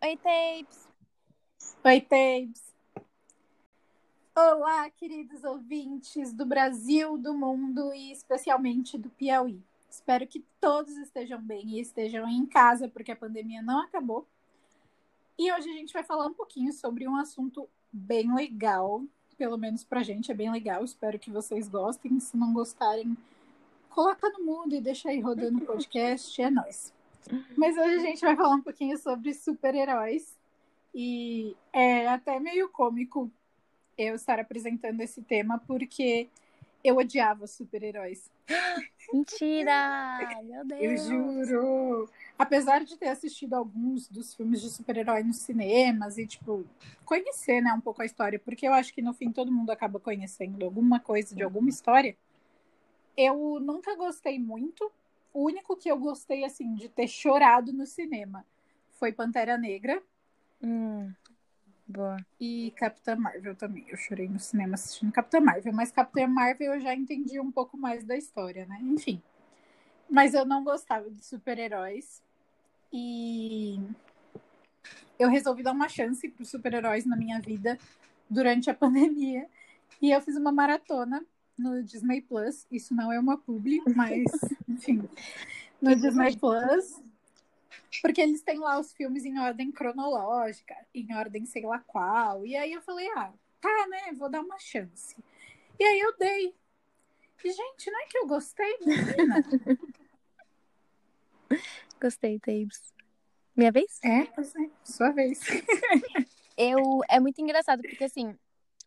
Oi, Tapes. Oi, Tapes. Olá, queridos ouvintes do Brasil, do mundo e especialmente do Piauí. Espero que todos estejam bem e estejam em casa, porque a pandemia não acabou. E hoje a gente vai falar um pouquinho sobre um assunto bem legal, pelo menos pra gente é bem legal. Espero que vocês gostem. Se não gostarem, coloca no mundo e deixa aí rodando o podcast, é nóis. Mas hoje a gente vai falar um pouquinho sobre super-heróis. E é até meio cômico eu estar apresentando esse tema, porque eu odiava super-heróis. Mentira! Meu Deus! Eu juro! Apesar de ter assistido alguns dos filmes de super-herói nos cinemas e, tipo, conhecer, né, um pouco a história, porque eu acho que no fim todo mundo acaba conhecendo alguma coisa de alguma história. Eu nunca gostei muito. O único que eu gostei, assim, de ter chorado no cinema foi Pantera Negra. Hum, boa. E Capitã Marvel também. Eu chorei no cinema assistindo Capitã Marvel, mas Capitã Marvel eu já entendi um pouco mais da história, né? Enfim. Mas eu não gostava de super-heróis. E eu resolvi dar uma chance para os super-heróis na minha vida durante a pandemia. E eu fiz uma maratona no Disney Plus. Isso não é uma publi, mas, enfim, no Disney Plus. Porque eles têm lá os filmes em ordem cronológica, em ordem sei lá qual. E aí eu falei, ah, tá, né? Vou dar uma chance. E aí eu dei. E, gente, não é que eu gostei, menina? Gostei, Tapes. Minha vez? É, é, sua vez. Eu, é muito engraçado, porque assim,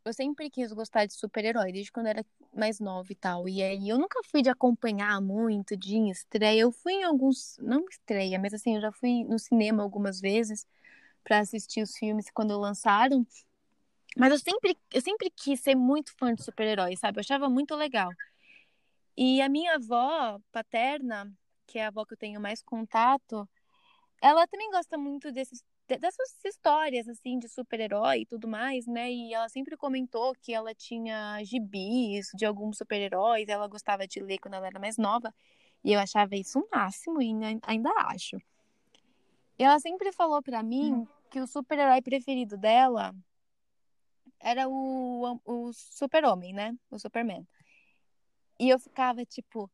eu sempre quis gostar de super-herói, desde quando era mais nova e tal. E aí eu nunca fui de acompanhar muito, de estreia. Eu fui em alguns, não estreia, mas assim, eu já fui no cinema algumas vezes para assistir os filmes quando lançaram. Mas eu sempre, eu sempre quis ser muito fã de super-heróis, sabe? Eu achava muito legal. E a minha avó paterna, que é a avó que eu tenho mais contato, ela também gosta muito desses dessas histórias assim de super-herói e tudo mais, né? E ela sempre comentou que ela tinha gibis de alguns super-heróis, ela gostava de ler quando ela era mais nova, e eu achava isso o um máximo e ainda acho. E ela sempre falou para mim uhum. que o super-herói preferido dela era o, o super-homem, né? O Superman. E eu ficava tipo,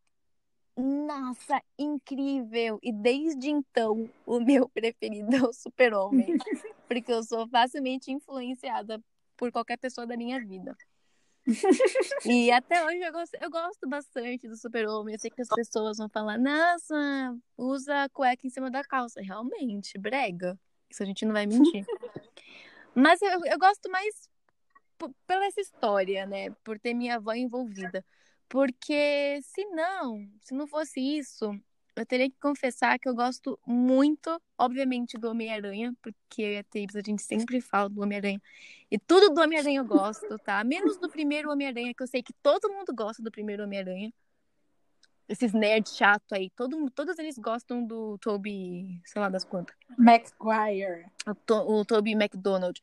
nossa, incrível! E desde então, o meu preferido é o Super-Homem. porque eu sou facilmente influenciada por qualquer pessoa da minha vida. e até hoje eu gosto, eu gosto bastante do Super-Homem. Eu sei que as pessoas vão falar, nossa, usa a cueca em cima da calça. Realmente, brega. Isso a gente não vai mentir. Mas eu, eu gosto mais pela essa história, né? Por ter minha avó envolvida. Porque se não, se não fosse isso, eu teria que confessar que eu gosto muito, obviamente, do Homem-Aranha, porque eu e a Tabs, a gente sempre fala do Homem-Aranha. E tudo do Homem-Aranha eu gosto, tá? Menos do primeiro Homem-Aranha, que eu sei que todo mundo gosta do primeiro Homem-Aranha. Esses nerds chato aí, todo, todos eles gostam do Toby, sei lá das quantas. Maguire. O, to, o Toby McDonald.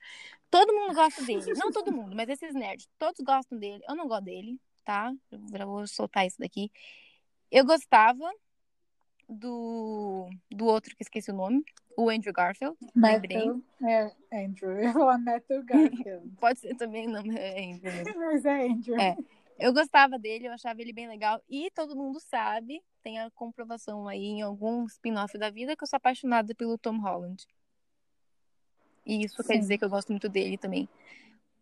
Todo mundo gosta dele. Não todo mundo, mas esses nerds, todos gostam dele. Eu não gosto dele tá? Já vou soltar isso daqui. Eu gostava do, do outro que esqueci o nome, o Andrew Garfield. Matthew, é, Andrew. Eu falar Matthew Garfield. Pode ser também, não, é Andrew. Mas é Andrew. É. Eu gostava dele, eu achava ele bem legal. E todo mundo sabe, tem a comprovação aí em algum spin-off da vida, que eu sou apaixonada pelo Tom Holland. E isso Sim. quer dizer que eu gosto muito dele também.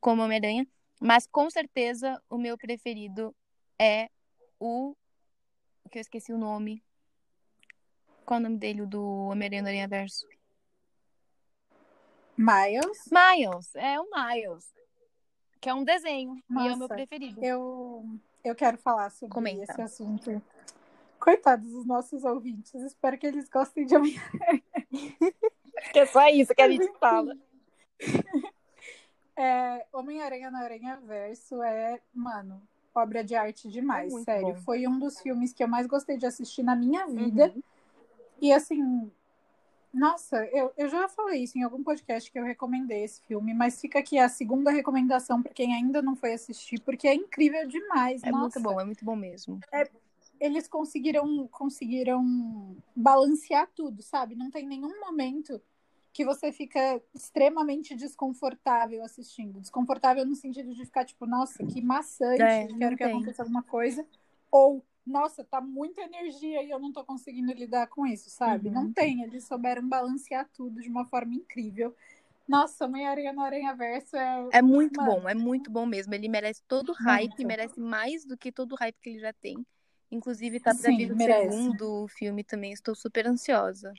Como Homem-Aranha. Mas com certeza o meu preferido é o. que eu esqueci o nome. Qual é o nome dele, do Homem-Aranha Verso? Miles? Miles, é o Miles. Que é um desenho. Nossa, e é o meu preferido. Eu, eu quero falar sobre Comenta. esse assunto. Coitados dos nossos ouvintes. Espero que eles gostem de Homem-Aranha. é só isso que a gente fala. É, Homem-Aranha no Aranha Verso é, mano, obra de arte demais, é sério. Bom. Foi um dos filmes que eu mais gostei de assistir na minha vida. Uhum. E assim, nossa, eu, eu já falei isso em algum podcast que eu recomendei esse filme, mas fica aqui a segunda recomendação para quem ainda não foi assistir, porque é incrível demais. É nossa. muito bom, é muito bom mesmo. É, eles conseguiram conseguiram balancear tudo, sabe? Não tem nenhum momento que você fica extremamente desconfortável assistindo. Desconfortável no sentido de ficar tipo, nossa, que maçante, É, quero que aconteça alguma coisa. Ou, nossa, tá muita energia e eu não tô conseguindo lidar com isso, sabe? Uhum. Não tem, eles souberam balancear tudo de uma forma incrível. Nossa, Homem-Aranha no Aranha Verso é. É muito Mano. bom, é muito bom mesmo. Ele merece todo o hype, Muito. merece mais do que todo o hype que ele já tem. Inclusive, tá pra vir o segundo filme também. Estou super ansiosa.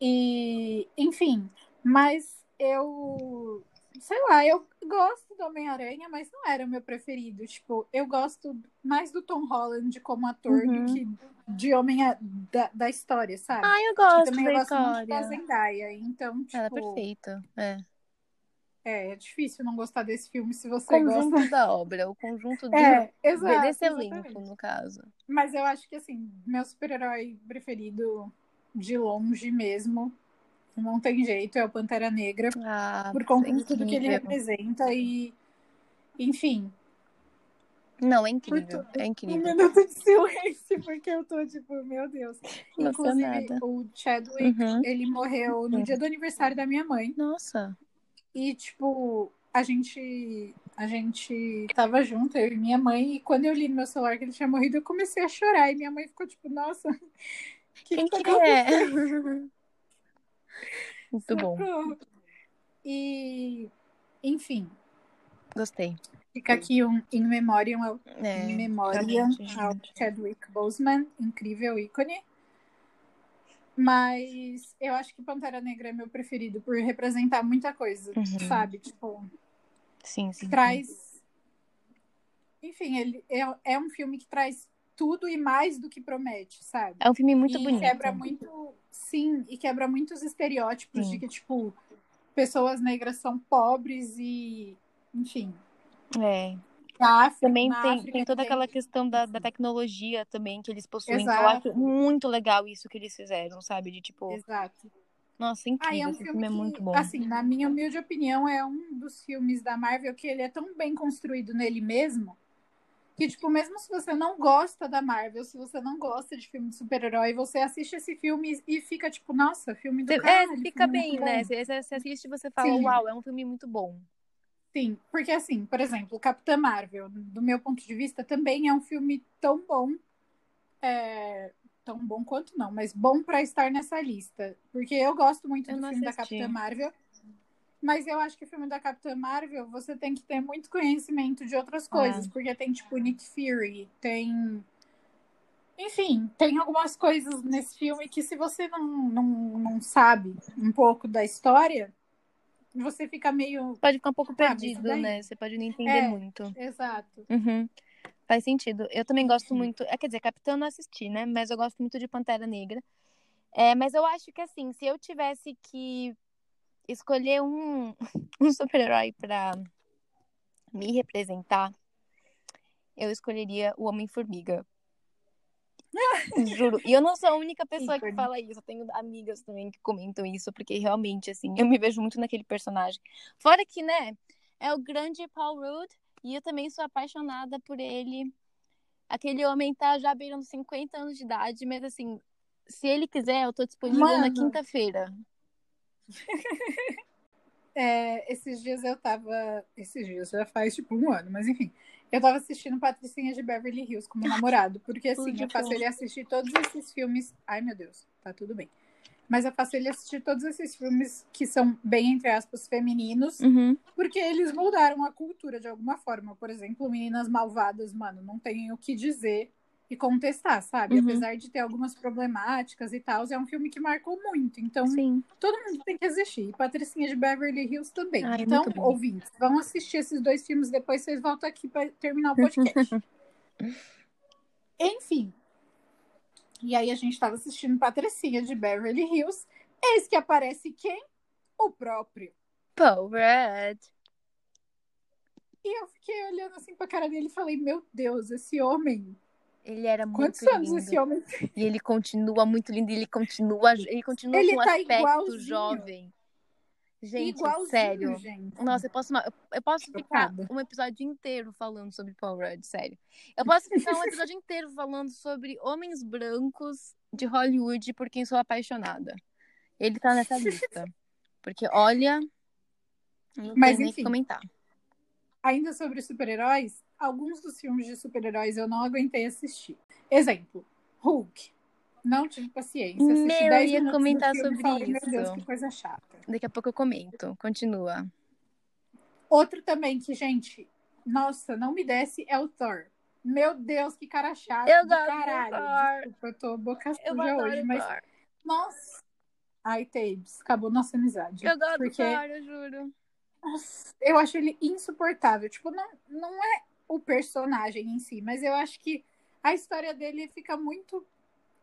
E, enfim, mas eu. Sei lá, eu gosto do Homem-Aranha, mas não era o meu preferido. Tipo, eu gosto mais do Tom Holland como ator Uhum. do que de Homem da, da história, sabe? Ah, eu E gosto também da eu gosto muito da história. Zendaya. Então, tipo, Ela é perfeita. É. é, é difícil não gostar desse filme se O você conjunto gosta. da obra, o conjunto do, É, de- exato. desse elenco, no caso. Mas eu acho que, assim, meu super-herói preferido de longe mesmo, não tem jeito, é o Pantera Negra. Ah, por conta de tudo que ele representa e enfim, Não, é incrível. É um incrível. minuto de silêncio porque eu tô tipo, meu Deus. Inclusive, o Chadwick, Uhum. ele morreu no Sim. dia do aniversário da minha mãe Nossa. e tipo, a gente a gente tava junto, eu e minha mãe, e quando eu li no meu celular que ele tinha morrido, eu comecei a chorar e minha mãe ficou tipo, nossa, que Quem que que tá é? acontecendo? Muito bom. E enfim, Gostei. fica aqui um in memoriam ao É, memória realmente, ao. Chadwick Boseman, incrível ícone. Mas eu acho que Pantera Negra é meu preferido por representar muita coisa, Uhum. sabe? Tipo, Sim, sim. sim. traz. Enfim, ele é, é um filme que traz tudo e mais do que promete, sabe? É um filme muito e bonito. quebra muito. Sim, e quebra muitos estereótipos Sim. de que, tipo, pessoas negras são pobres e. Enfim. É. África, Também tem, África tem toda tem- aquela questão da, da tecnologia também que eles possuem. que Eu Exato. acho muito legal isso que eles fizeram, sabe? De tipo, Exato. nossa, Ah, e incrível. é um Esse filme filme é que, muito bom. assim, na minha humilde opinião, é um dos filmes da Marvel que ele é tão bem construído nele mesmo que, tipo, mesmo se você não gosta da Marvel, se você não gosta de filme de super-herói, você assiste esse filme e fica, tipo, nossa, filme do caralho. é, fica bem, né? Você você assiste e você fala, Sim. uau, é um filme muito bom. Sim, porque assim, por exemplo, Capitã Marvel, do meu ponto de vista, também é um filme tão bom, é, tão bom quanto não, mas bom pra estar nessa lista, porque eu gosto muito Eu do filme da assisti. Capitã Marvel, mas eu acho que o filme da Capitã Marvel você tem que ter muito conhecimento de outras coisas, Ah. porque tem tipo Nick Fury, tem enfim, tem algumas coisas nesse filme que se você não, não, não sabe um pouco da história, você fica meio Pode ficar um pouco perdido, né? Você pode não entender É. muito. exato. Uhum. Faz sentido. Eu também gosto Sim. muito. É, quer dizer, Capitã não assisti, né? Mas eu gosto muito de Pantera Negra. É, mas eu acho que, assim, se eu tivesse que escolher um, um super-herói pra me representar, eu escolheria o Homem-Formiga. Juro. E eu não sou a única pessoa que fala isso. Eu tenho amigas também que comentam isso, porque realmente, assim, eu me vejo muito naquele personagem. Fora que, né, é o grande Paul Rudd, e eu também sou apaixonada por ele. Aquele homem tá já beirando 50 anos de idade, mas assim, se ele quiser, eu tô disponível na Mano. quinta-feira. É, esses dias eu tava. Esses dias já faz tipo um ano, mas enfim. Eu tava assistindo Patricinha de Beverly Hills com meu namorado, porque assim, Tudo eu faço bom. ele assistir todos esses filmes. Ai meu Deus, tá tudo bem. Mas eu faço ele assistir todos esses filmes que são, bem entre aspas, femininos, Uhum. porque eles mudaram a cultura de alguma forma. Por exemplo, Meninas Malvadas, mano, não tem o que dizer e contestar, sabe? Uhum. Apesar de ter algumas problemáticas e tal, é um filme que marcou muito. Então, Sim. todo mundo tem que assistir. E Patricinha de Beverly Hills também. Ai, então, ouvintes, vão assistir esses dois filmes, depois vocês voltam aqui para terminar o podcast. Enfim. E aí a gente estava assistindo Patricinha de Beverly Hills. Eis que aparece quem? O próprio. Paul Rudd. E eu fiquei olhando assim pra cara dele e falei, meu Deus, esse homem. Ele era muito Quantos anos lindo. esse homem E ele continua muito lindo, ele continua, ele continua Ele com um tá aspecto igualzinho. jovem. Gente, igualzinho, sério. gente. Nossa, eu posso, eu- posso ficar um episódio inteiro falando sobre Paul Rudd, sério. Eu posso ficar um episódio inteiro falando sobre homens brancos de Hollywood por quem sou apaixonada. Ele tá nessa lista. Porque, olha, não Mas, tem nem enfim. que comentar. Ainda sobre super-heróis, alguns dos filmes de super-heróis eu não aguentei assistir. Exemplo, Hulk. Não tive paciência. Assisti Meu, 10 eu ia comentar filme sobre falei, Meu isso. Deus, que coisa chata. Daqui a pouco eu comento. Continua. Outro também que, gente, nossa, não me desce é o Thor. Meu Deus, que cara chato. Eu gosto caralho. Thor. Desculpa, eu tô boca suja adoro hoje, mas. Thor. Nossa. Ai, Tabes, acabou nossa amizade. Eu gosto porque... do Thor, eu juro. Nossa, eu acho ele insuportável. Tipo, não, não é o personagem em si, mas eu acho que a história dele fica muito.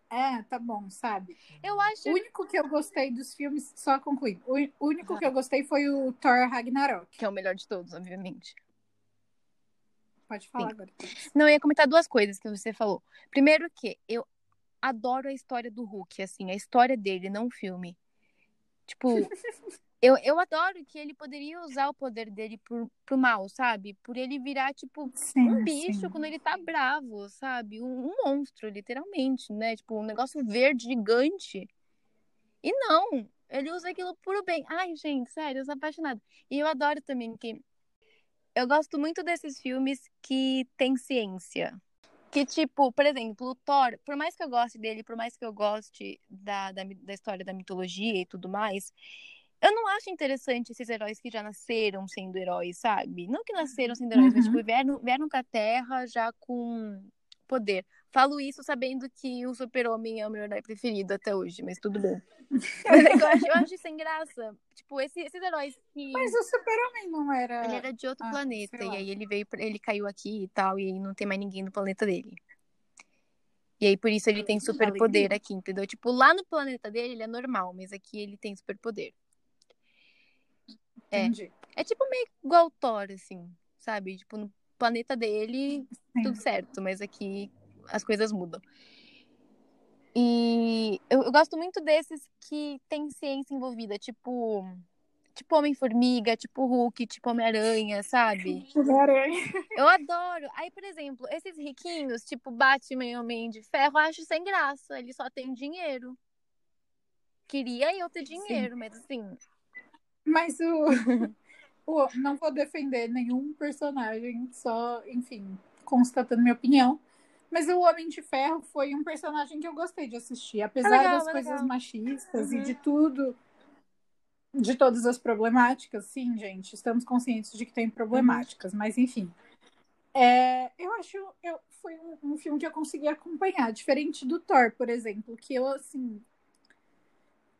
É, tá bom, sabe? Eu acho. O único que eu gostei dos filmes, só concluindo, o único que eu gostei foi o Thor Ragnarok. Que é o melhor de todos, obviamente. Pode falar Sim. agora. Não, eu ia comentar duas coisas que você falou. Primeiro que eu adoro a história do Hulk, assim, a história dele, não o filme. Tipo, eu, eu adoro que ele poderia usar o poder dele pro, pro mal, sabe? Por ele virar, tipo, Sim, um bicho sim. quando ele tá bravo, sabe? Um, um monstro, literalmente, né? Tipo, um negócio verde gigante. E não, ele usa aquilo puro bem. Ai, gente, sério, eu sou apaixonada. E eu adoro também que. Eu gosto muito desses filmes que tem ciência. Que, tipo, por exemplo, o Thor, por mais que eu goste dele, por mais que eu goste da, da, da história da mitologia e tudo mais, eu não acho interessante esses heróis que já nasceram sendo heróis, sabe? Não que nasceram sendo heróis, mas Uhum. tipo, vieram, vieram com a Terra já com poder. Falo isso sabendo que o Super-Homem é o meu herói preferido até hoje, mas tudo bem. Mas é eu, acho, eu acho sem graça. Tipo, esse- esses heróis que. Mas o Super-Homem não era. Ele era de outro Ah, planeta, e aí ele veio, ele caiu aqui e tal, e aí não tem mais ninguém no planeta dele. E aí por isso ele tem superpoder aqui, entendeu? Tipo, lá no planeta dele ele é normal, mas aqui ele tem superpoder. É. Entendi. É tipo meio igual o Thor, assim, sabe? Tipo, no planeta dele, Sim. tudo certo, mas aqui as coisas mudam. E eu, eu gosto muito desses que tem ciência envolvida, tipo, tipo Homem-Formiga, tipo Hulk, tipo Homem-Aranha, sabe? Homem-Aranha. Eu adoro. Aí, por exemplo, esses riquinhos, tipo Batman e Homem de Ferro, eu acho sem graça. Ele só tem dinheiro. Queria eu ter dinheiro, mas assim, Mas o, o- Não vou defender nenhum personagem, só, enfim, constatando minha opinião. Mas o Homem de Ferro foi um personagem que eu gostei de assistir. Apesar É legal, das é coisas machistas e Uhum. de tudo, de todas as problemáticas, sim, gente, estamos conscientes de que tem problemáticas, mas enfim. É, eu acho eu, foi um, um filme que eu consegui acompanhar, diferente do Thor, por exemplo, que eu assim.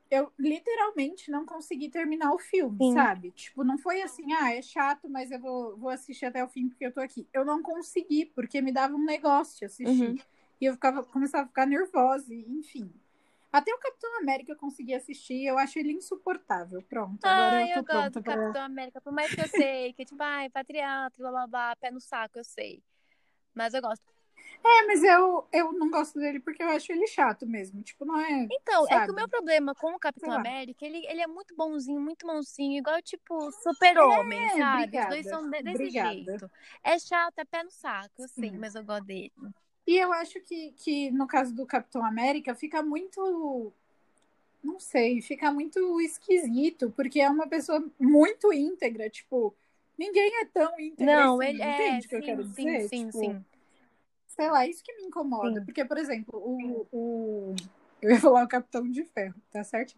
Eu literalmente não consegui terminar o filme, Sim. sabe? Tipo, não foi assim, ah, é chato, mas eu vou, vou assistir até o fim porque eu tô aqui. Eu não consegui, porque me dava um negócio assistir. Uhum. E eu ficava, começava a ficar nervosa, e, enfim. Até o Capitão América eu consegui assistir, eu acho ele insuportável. Pronto, agora Ai, eu eu tô gosto pronta do pra. Capitão América, por mais que eu sei que, tipo, ai, patriota, blá blá blá, pé no saco, eu sei. Mas eu gosto. É, mas eu, eu não gosto dele porque eu acho ele chato mesmo. Tipo, não é. Então, é que Sabe? o meu problema com o Capitão. América, ele, ele é muito bonzinho, muito mansinho, igual, tipo, super-homem, É, sabe? obrigada, Os dois são de- desse obrigada. jeito. É chato, é pé no saco, eu sei, Sim. mas eu gosto dele. E eu acho que, que no caso do Capitão América fica muito. Não sei, fica muito esquisito, porque é uma pessoa muito íntegra. Tipo, ninguém é tão íntegro Não, assim. ele é, entende o que eu sim, quero sim, dizer? sim, Tipo, sim. Sei lá, isso que me incomoda. Sim. Porque, por exemplo, o, o. Eu ia falar o Capitão de Ferro, tá certo?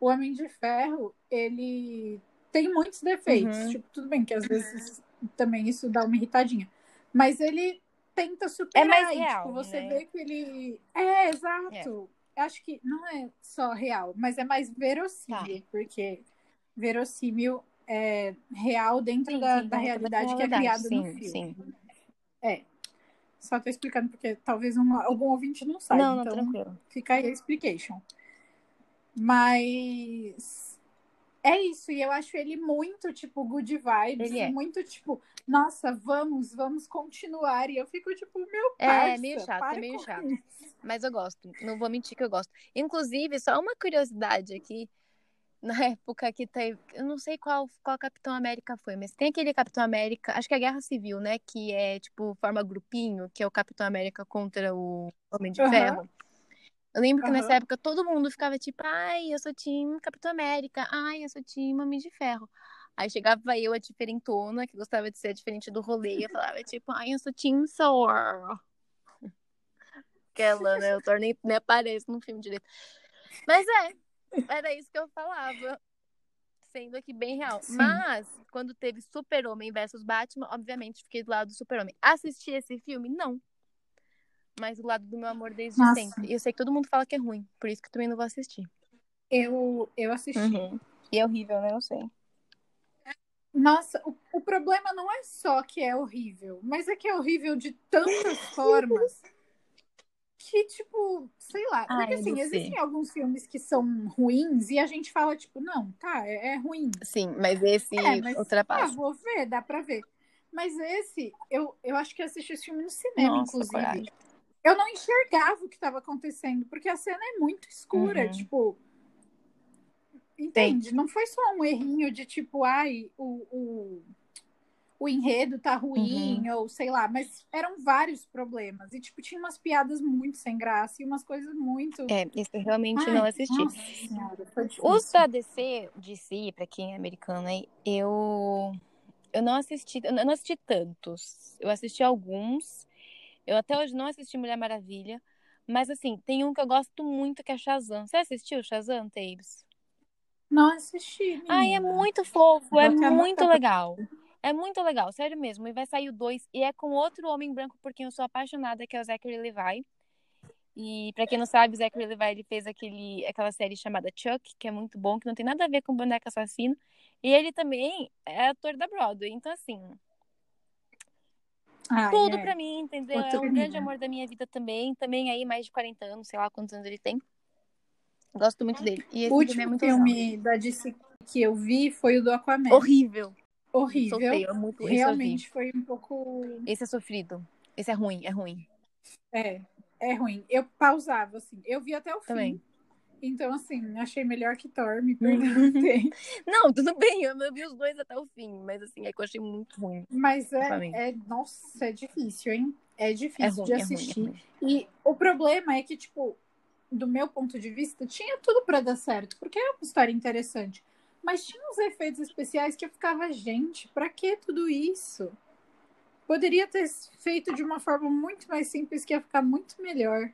O Homem de Ferro, ele tem muitos defeitos. Uhum. Tipo, tudo bem que às vezes também isso dá uma irritadinha. Mas ele tenta superar. É mais e, real, tipo, você né? vê que ele. É, exato. Acho que não é só real, mas é mais verossímil, Tá. porque verossímil é real dentro Sim, da, sim, da dentro realidade que é realidade, criada no sim, filme. sim. É. Só tô explicando porque talvez uma- algum ouvinte não saiba. Não, não, então tranquilo. fica aí a explication. Mas é isso, e eu acho ele muito, tipo, good vibes. Ele é. Muito, tipo, nossa, vamos, vamos continuar. E eu fico, tipo, meu É, parça, meio chato, é meio chato. isso. Mas eu gosto. Não vou mentir que eu gosto. Inclusive, só uma curiosidade aqui. Na época que teve. Eu não sei qual, qual Capitão América foi, mas tem aquele Capitão América. Acho que é a Guerra Civil, né? Que é tipo, forma grupinho, que é o Capitão América contra o Homem de Aham. Ferro. Eu lembro que Aham. nessa época todo mundo ficava tipo, ai, eu sou time Capitão América, ai, eu sou time Homem de Ferro. Aí chegava eu, a diferentona, que gostava de ser diferente do rolê, e eu falava tipo, ai, eu sou time Thor. Aquela, né? O Thor nem, nem aparece no filme direito. Mas é, era isso que eu falava. Sendo aqui bem real. Sim. Mas, quando teve Super-Homem versus Batman, obviamente fiquei do lado do Super-Homem. Assisti esse filme? Não. Mas do lado do meu amor desde Nossa. sempre. E eu sei que todo mundo fala que é ruim, por isso que eu também não vou assistir. Eu, eu assisti. E é horrível, né? Eu sei. Nossa, o, o problema não é só que é horrível, mas é que é horrível de tantas formas que, tipo, sei lá. Ai, Porque, assim, existem alguns filmes que são ruins e a gente fala, tipo, não, tá, é, é ruim. Sim, mas esse É, mas ah, ultrapassa. vou ver, dá pra ver. Mas esse, eu, eu acho que assisti esse filme no cinema, Nossa, inclusive. coragem. Eu não enxergava o que estava acontecendo, porque a cena é muito escura, Uhum. tipo. Entende? Não foi só um errinho de tipo, ai, o, o, o enredo tá ruim, Uhum. ou sei lá, mas eram vários problemas. E, tipo, tinha umas piadas muito sem graça e umas coisas muito. É, esse eu realmente Ai, não assisti. Nossa senhora. Os da DC, DC, pra quem é americano aí, eu eu não assisti, eu não assisti tantos. Eu assisti alguns. Eu até hoje não assisti Mulher Maravilha, mas assim, tem um que eu gosto muito que é Shazam. Você assistiu Shazam, Tabes? Não assisti. Ai, é menina. muito fofo, Vou é muito legal. É muito legal, sério mesmo. E vai sair o 2 e é com outro homem branco por quem eu sou apaixonada, que é o Zachary Levi. E pra quem não sabe, o Zachary Levi ele fez aquele, aquela série chamada Chuck, que é muito bom, que não tem nada a ver com boneco assassino. E ele também é ator da Broadway. Então, assim, Ai, tudo é. pra mim, entendeu? É um grande amor da minha vida também. Também aí, mais de 40 anos, sei lá quantos anos ele tem. Gosto muito dele. E esse O filme é último legal. filme da DC que eu vi foi o do Aquaman. Horrível. Horrível. Solteio, é muito eu vi. Realmente foi um pouco. Esse é sofrido. Esse é ruim, é ruim. É, é ruim. Eu pausava, assim. Eu vi até o fim. Também. Então, assim, achei melhor que Thor, me perdoe. Não, tudo bem, eu eu vi os dois até o fim, mas assim, é que eu achei muito ruim. Mas é, é. Nossa, é difícil, hein? É difícil É ruim, de é ruim, é assistir. ruim. E o problema é que, tipo, do meu ponto de vista, tinha tudo pra dar certo, porque é uma história interessante. Mas tinha uns efeitos especiais que eu ficava, gente, pra que tudo isso? Poderia ter feito de uma forma muito mais simples, que ia ficar muito melhor.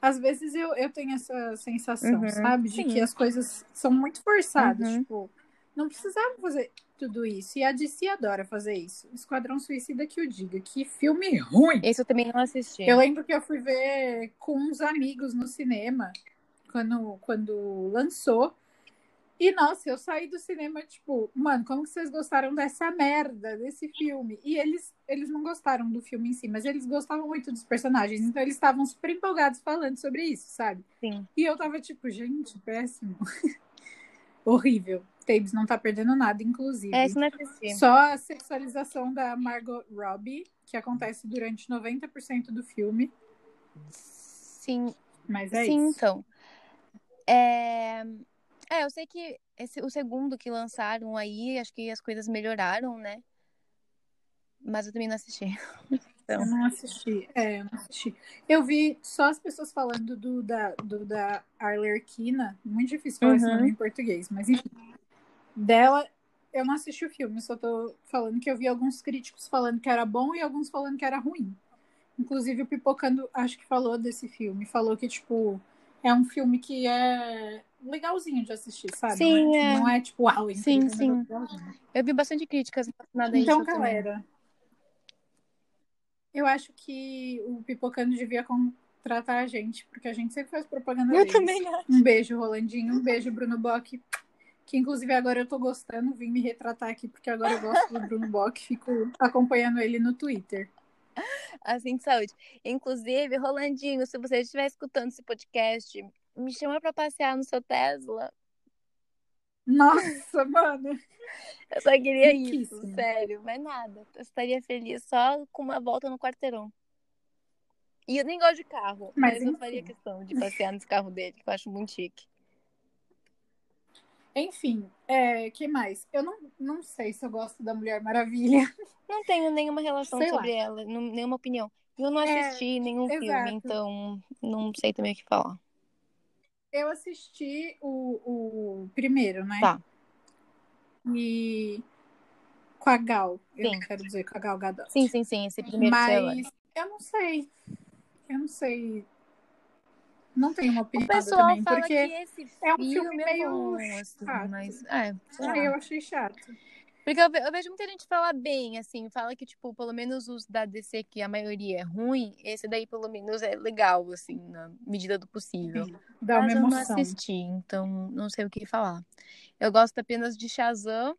Às vezes eu, eu tenho essa sensação, Uhum, sabe? De sim. que as coisas são muito forçadas. Uhum. Tipo, não precisava fazer tudo isso. E a DC adora fazer isso. Esquadrão Suicida que o diga. Que filme ruim! Esse eu também não assisti. Eu lembro que eu fui ver com uns amigos no cinema quando, quando lançou. E, nossa, eu saí do cinema, tipo, mano, como que vocês gostaram dessa merda, desse filme? E eles, eles não gostaram do filme em si, mas eles gostavam muito dos personagens. Então eles estavam super empolgados falando sobre isso, sabe? Sim. E eu tava tipo, gente, péssimo. Horrível. Tabes não tá perdendo nada, inclusive. É, eu não assisti. Só a sexualização da Margot Robbie, que acontece durante 90% do filme. Sim, Mas é sim, isso. então. É... é, eu sei que esse, o segundo que lançaram aí, acho que as coisas melhoraram, né? Mas eu também não assisti. Eu não assisti. É, eu não assisti. Eu vi só as pessoas falando do da, do da Arlequina. Muito difícil falar esse Uhum. nome em português, mas enfim. Dela, eu não assisti o filme, só tô falando que eu vi alguns críticos falando que era bom e alguns falando que era ruim. Inclusive o Pipocando, acho que falou desse filme. Falou que, tipo, é um filme que é legalzinho de assistir, sabe? Sim, não, é. não é tipo, uau, incrível, Sim, é um sim. negócio legalzinho. Eu vi bastante críticas relacionadas a Então, isso também. galera, eu acho que o Pipocando devia contratar a gente, porque a gente sempre faz propaganda Eu deles. também acho. Um beijo, Rolandinho. Um beijo, Bruno Bock. Que inclusive agora eu tô gostando, vim me retratar aqui, porque agora eu gosto do Bruno Bock, fico acompanhando ele no Twitter. Assim de saúde. Inclusive, Rolandinho, se você estiver escutando esse podcast, me chama pra passear no seu Tesla. Nossa, mano. Eu só queria isso, sério, mas nada. Eu estaria feliz só com uma volta no quarteirão. E eu nem gosto de carro, Mas, mas, eu faria questão de passear nesse carro dele, que eu acho muito chique. Enfim, é, que mais? Eu não, não sei se eu gosto da Mulher Maravilha. Não tenho nenhuma relação Sei lá. sobre ela, não- nenhuma opinião. Eu não É, assisti nenhum exato. filme, então não sei também o que falar. eu assisti o, o primeiro, né? Tá. E com a Gal, eu Sim. quero dizer, com a Gal Gadot. Sim, sim, sim. Esse primeiro Mas eu não sei. Eu não sei. Não tenho uma O opinião pessoal também, fala porque que esse é um filme, filme é meio bom, assim, chato. mas é, ah, eu achei chato. Porque eu, ve- eu vejo muita gente falar bem, assim, fala que, tipo, pelo menos os da DC, que a maioria é ruim, esse daí, pelo menos, é legal, assim, na medida do possível. Dá uma Mas eu não emoção. assisti, então não sei o que falar. Eu gosto apenas de Shazam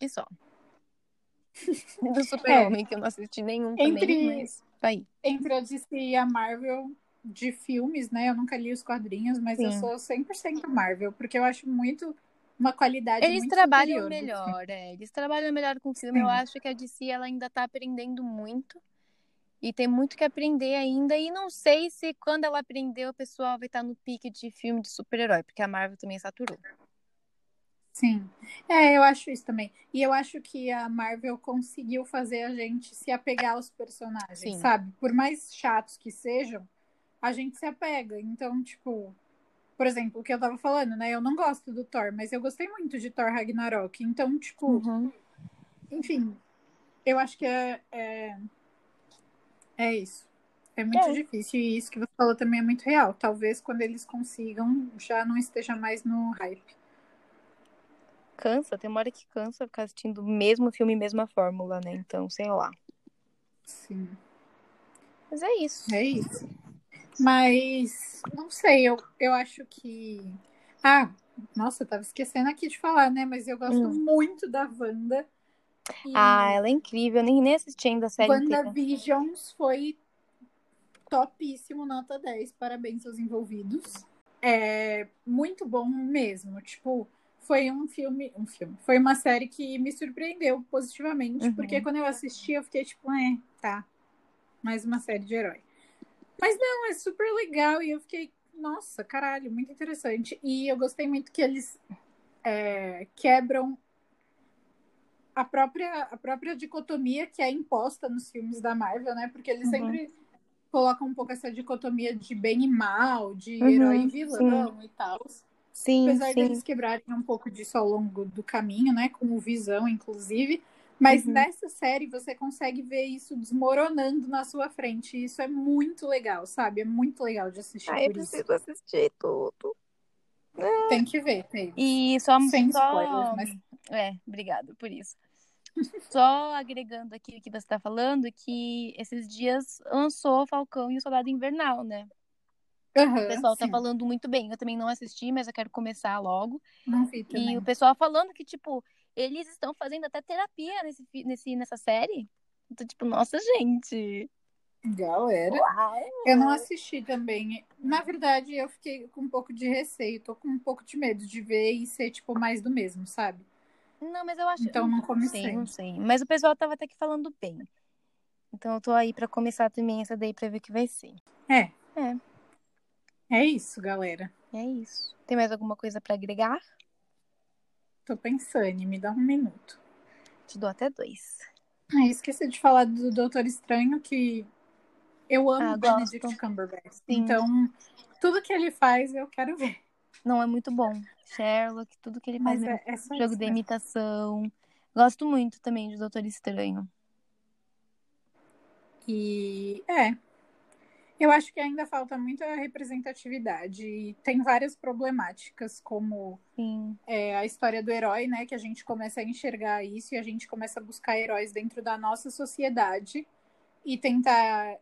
e só. Do Super-Homem, que eu não assisti nenhum Entre- também, mas tá aí. Entre a DC e a Marvel de filmes, né? Eu nunca li os quadrinhos, mas eu Sim. sou 100% Marvel, porque eu acho muito uma qualidade Eles muito trabalham melhor, é. Eles trabalham melhor com o filme. Eu Sim. acho que a DC ela ainda tá aprendendo muito. E tem muito que aprender ainda. E não sei se quando ela aprender, o pessoal vai estar no pique de filme de super-herói, porque a Marvel também saturou. Sim. É, eu acho isso também. E eu acho que a Marvel conseguiu fazer a gente se apegar aos personagens, Sim. sabe? Por mais chatos que sejam, a gente se apega. Então, tipo, por exemplo, o que eu tava falando, né? Eu não gosto do Thor, mas eu gostei muito de Thor Ragnarok. Então, tipo, Uhum. enfim, eu acho que é, é, é isso. É muito É. difícil. E isso que você falou também é muito real. Talvez quando eles consigam, já não esteja mais no hype. Cansa, tem uma hora que cansa ficar assistindo o mesmo filme, mesma fórmula, né? Então, sei lá. Sim. Mas é isso. É isso. Mas, não sei, eu, eu acho que. Ah, nossa, eu tava esquecendo aqui de falar, né? Mas eu gosto Hum. muito da Wanda. E Ah, ela é incrível. Eu nem, nem assisti ainda a série inteira. WandaVisions foi topíssimo, nota 10. Parabéns aos envolvidos. É muito bom mesmo. Tipo, foi um filme. Um filme. Foi uma série que me surpreendeu positivamente. Uhum. Porque quando eu assisti, eu fiquei tipo, é, tá. Mais uma série de herói. Mas não, é super legal. E eu fiquei, nossa, caralho, muito interessante. E eu gostei muito que eles é, quebram a própria, a própria dicotomia que é imposta nos filmes da Marvel, né? Porque eles Uhum. sempre colocam um pouco essa dicotomia de bem e mal, de Uhum, herói e vilão e tal. Sim, Apesar sim. deles quebrarem um pouco disso ao longo do caminho, né? Com o Visão, inclusive. Mas Uhum. nessa série você consegue ver isso desmoronando na sua frente. E isso é muito legal, sabe? É muito legal de assistir Ai, eu por isso. preciso assistir tudo. Tem que ver, tem. E só, Sem só... spoilers, mas É, obrigada por isso. Só agregando aqui o que você está falando, que esses dias lançou Falcão e o Soldado Invernal, né? Aham, O pessoal tá sim. falando muito bem. Eu também não assisti, mas eu quero começar logo. Não vi E o pessoal falando que, tipo, eles estão fazendo até terapia nesse, nesse, nessa série. Então, tipo, nossa, gente. Galera. Uau! Eu não assisti também. Na verdade, eu fiquei com um pouco de receio, tô com um pouco de medo de ver e ser, tipo, mais do mesmo, sabe? Não, mas eu acho. Então, não sei, comecei. não sei. Mas o pessoal tava até que falando bem. Então eu tô aí pra começar também essa daí pra ver o que vai ser. É. É. É isso, galera. É isso. Tem mais alguma coisa pra agregar? Tô pensando, me dá um minuto. Te dou até dois. Ah, esqueci de falar do Doutor Estranho, que eu amo Ah, gosto. Benedict Cumberbatch. Sim. Então, tudo que ele faz, eu quero ver. Não, é muito bom. Sherlock, tudo que ele faz é é, é jogo isso. de imitação. Gosto muito também de Doutor Estranho. E é. Eu acho que ainda falta muita representatividade. E tem várias problemáticas, como é, a história do herói, né? Que a gente começa a enxergar isso e a gente começa a buscar heróis dentro da nossa sociedade e tentar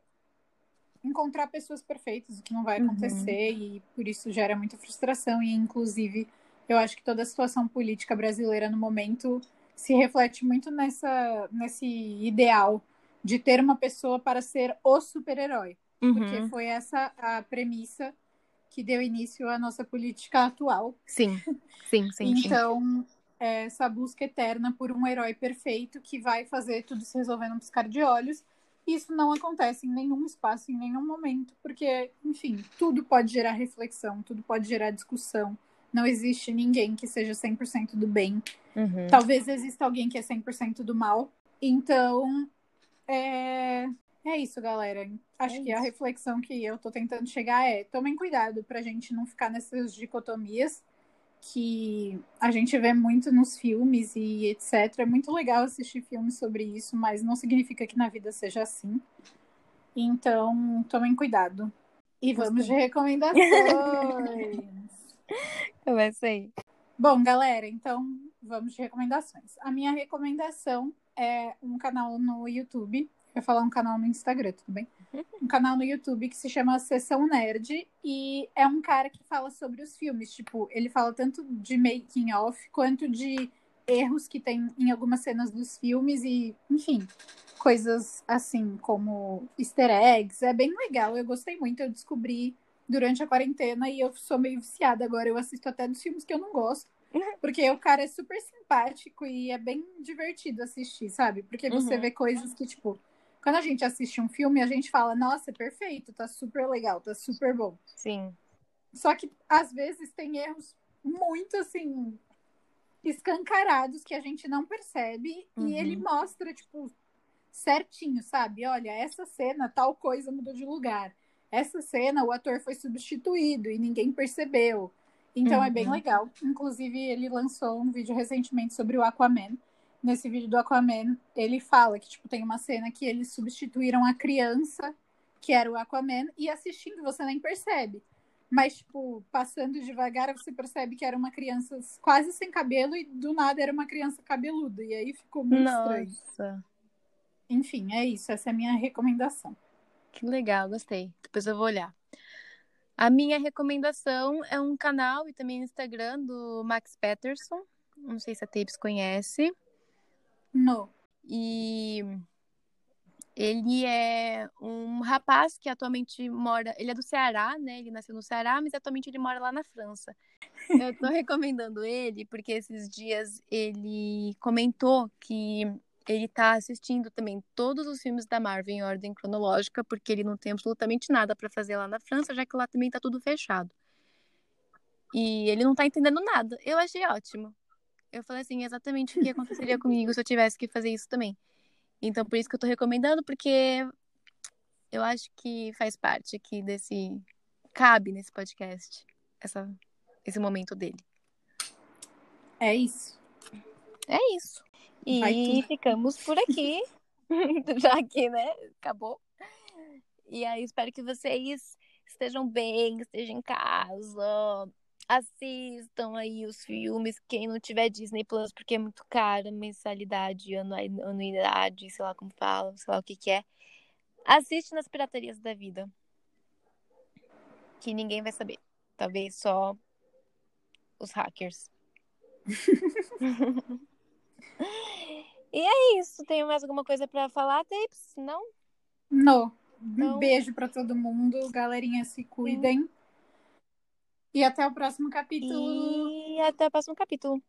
encontrar pessoas perfeitas, o que não vai Uhum. acontecer, e por isso gera muita frustração. E, inclusive, eu acho que toda a situação política brasileira no momento se reflete muito nessa, nesse ideal de ter uma pessoa para ser o super-herói. Porque Uhum. foi essa a premissa que deu início à nossa política atual. Sim, sim, sim, sim. Então, é essa busca eterna por um herói perfeito que vai fazer tudo se resolver num piscar de olhos. Isso não acontece em nenhum espaço, em nenhum momento, porque, enfim, tudo pode gerar reflexão, tudo pode gerar discussão. Não existe ninguém que seja 100% do bem. Uhum. Talvez exista alguém que é 100% do mal. Então, é, É isso, galera. Acho É que a isso. reflexão que eu tô tentando chegar é: tomem cuidado pra gente não ficar nessas dicotomias que a gente vê muito nos filmes e etc. É muito legal assistir filmes sobre isso, mas não significa que na vida seja assim. Então, tomem cuidado. E vamos de recomendações. Começa aí. Bom, galera, então vamos de recomendações. A minha recomendação é um canal no YouTube. Eu ia falar um canal no Instagram, tudo bem? Um canal no YouTube que se chama Sessão Nerd e é um cara que fala sobre os filmes. Tipo, ele fala tanto de making off quanto de erros que tem em algumas cenas dos filmes e, enfim, coisas assim como easter eggs. É bem legal, eu gostei muito. Eu descobri durante a quarentena e eu sou meio viciada agora. Eu assisto até dos filmes que eu não gosto. Porque o cara é super simpático e é bem divertido assistir, sabe? Porque você Uhum. vê coisas que, tipo, quando a gente assiste um filme, a gente fala, nossa, é perfeito, tá super legal, tá super bom. Sim. Só que às vezes tem erros muito assim escancarados que a gente não percebe Uhum. e ele mostra, tipo, certinho, sabe? Olha, essa cena, tal coisa mudou de lugar. Essa cena, o ator foi substituído e ninguém percebeu. Então é bem Uhum. legal. Inclusive, ele lançou um vídeo recentemente sobre o Aquaman. Nesse vídeo do Aquaman, ele fala que tipo, tem uma cena que eles substituíram a criança, que era o Aquaman, e assistindo você nem percebe. Mas, tipo, passando devagar, você percebe que era uma criança quase sem cabelo e do nada era uma criança cabeluda. E aí ficou muito estranho. Nossa, Enfim, é isso. Essa é a minha recomendação. que legal, gostei. Depois eu vou olhar. A minha recomendação é um canal e também Instagram do Max Peterson. Não sei se a Tapes conhece. No. E ele é um rapaz que atualmente mora. Ele é do Ceará, né? Ele nasceu no Ceará, mas atualmente ele mora lá na França. Eu tô recomendando ele porque esses dias ele comentou que ele tá assistindo também todos os filmes da Marvel em ordem cronológica, porque ele não tem absolutamente nada para fazer lá na França, já que lá também tá tudo fechado. E ele não tá entendendo nada. Eu achei ótimo. Eu falei assim, exatamente o que aconteceria comigo se eu tivesse que fazer isso também. Então, por isso que eu tô recomendando, porque eu acho que faz parte aqui desse. Cabe nesse podcast essa, esse momento dele. É isso. É isso. E ficamos por aqui. Já que, né? Acabou. E aí, espero que vocês estejam bem, estejam em casa. Assistam aí os filmes. Quem não tiver Disney Plus, porque é muito caro, mensalidade, anu- anuidade, sei lá como fala, sei lá o que que é. Assiste nas piraterias da vida. Que ninguém vai saber. Talvez só os hackers. E é isso. Tem mais alguma coisa pra falar, Tapes? Não? No. Um Então- beijo pra todo mundo. Galerinha, se cuidem. E até o próximo capítulo. E até o próximo capítulo.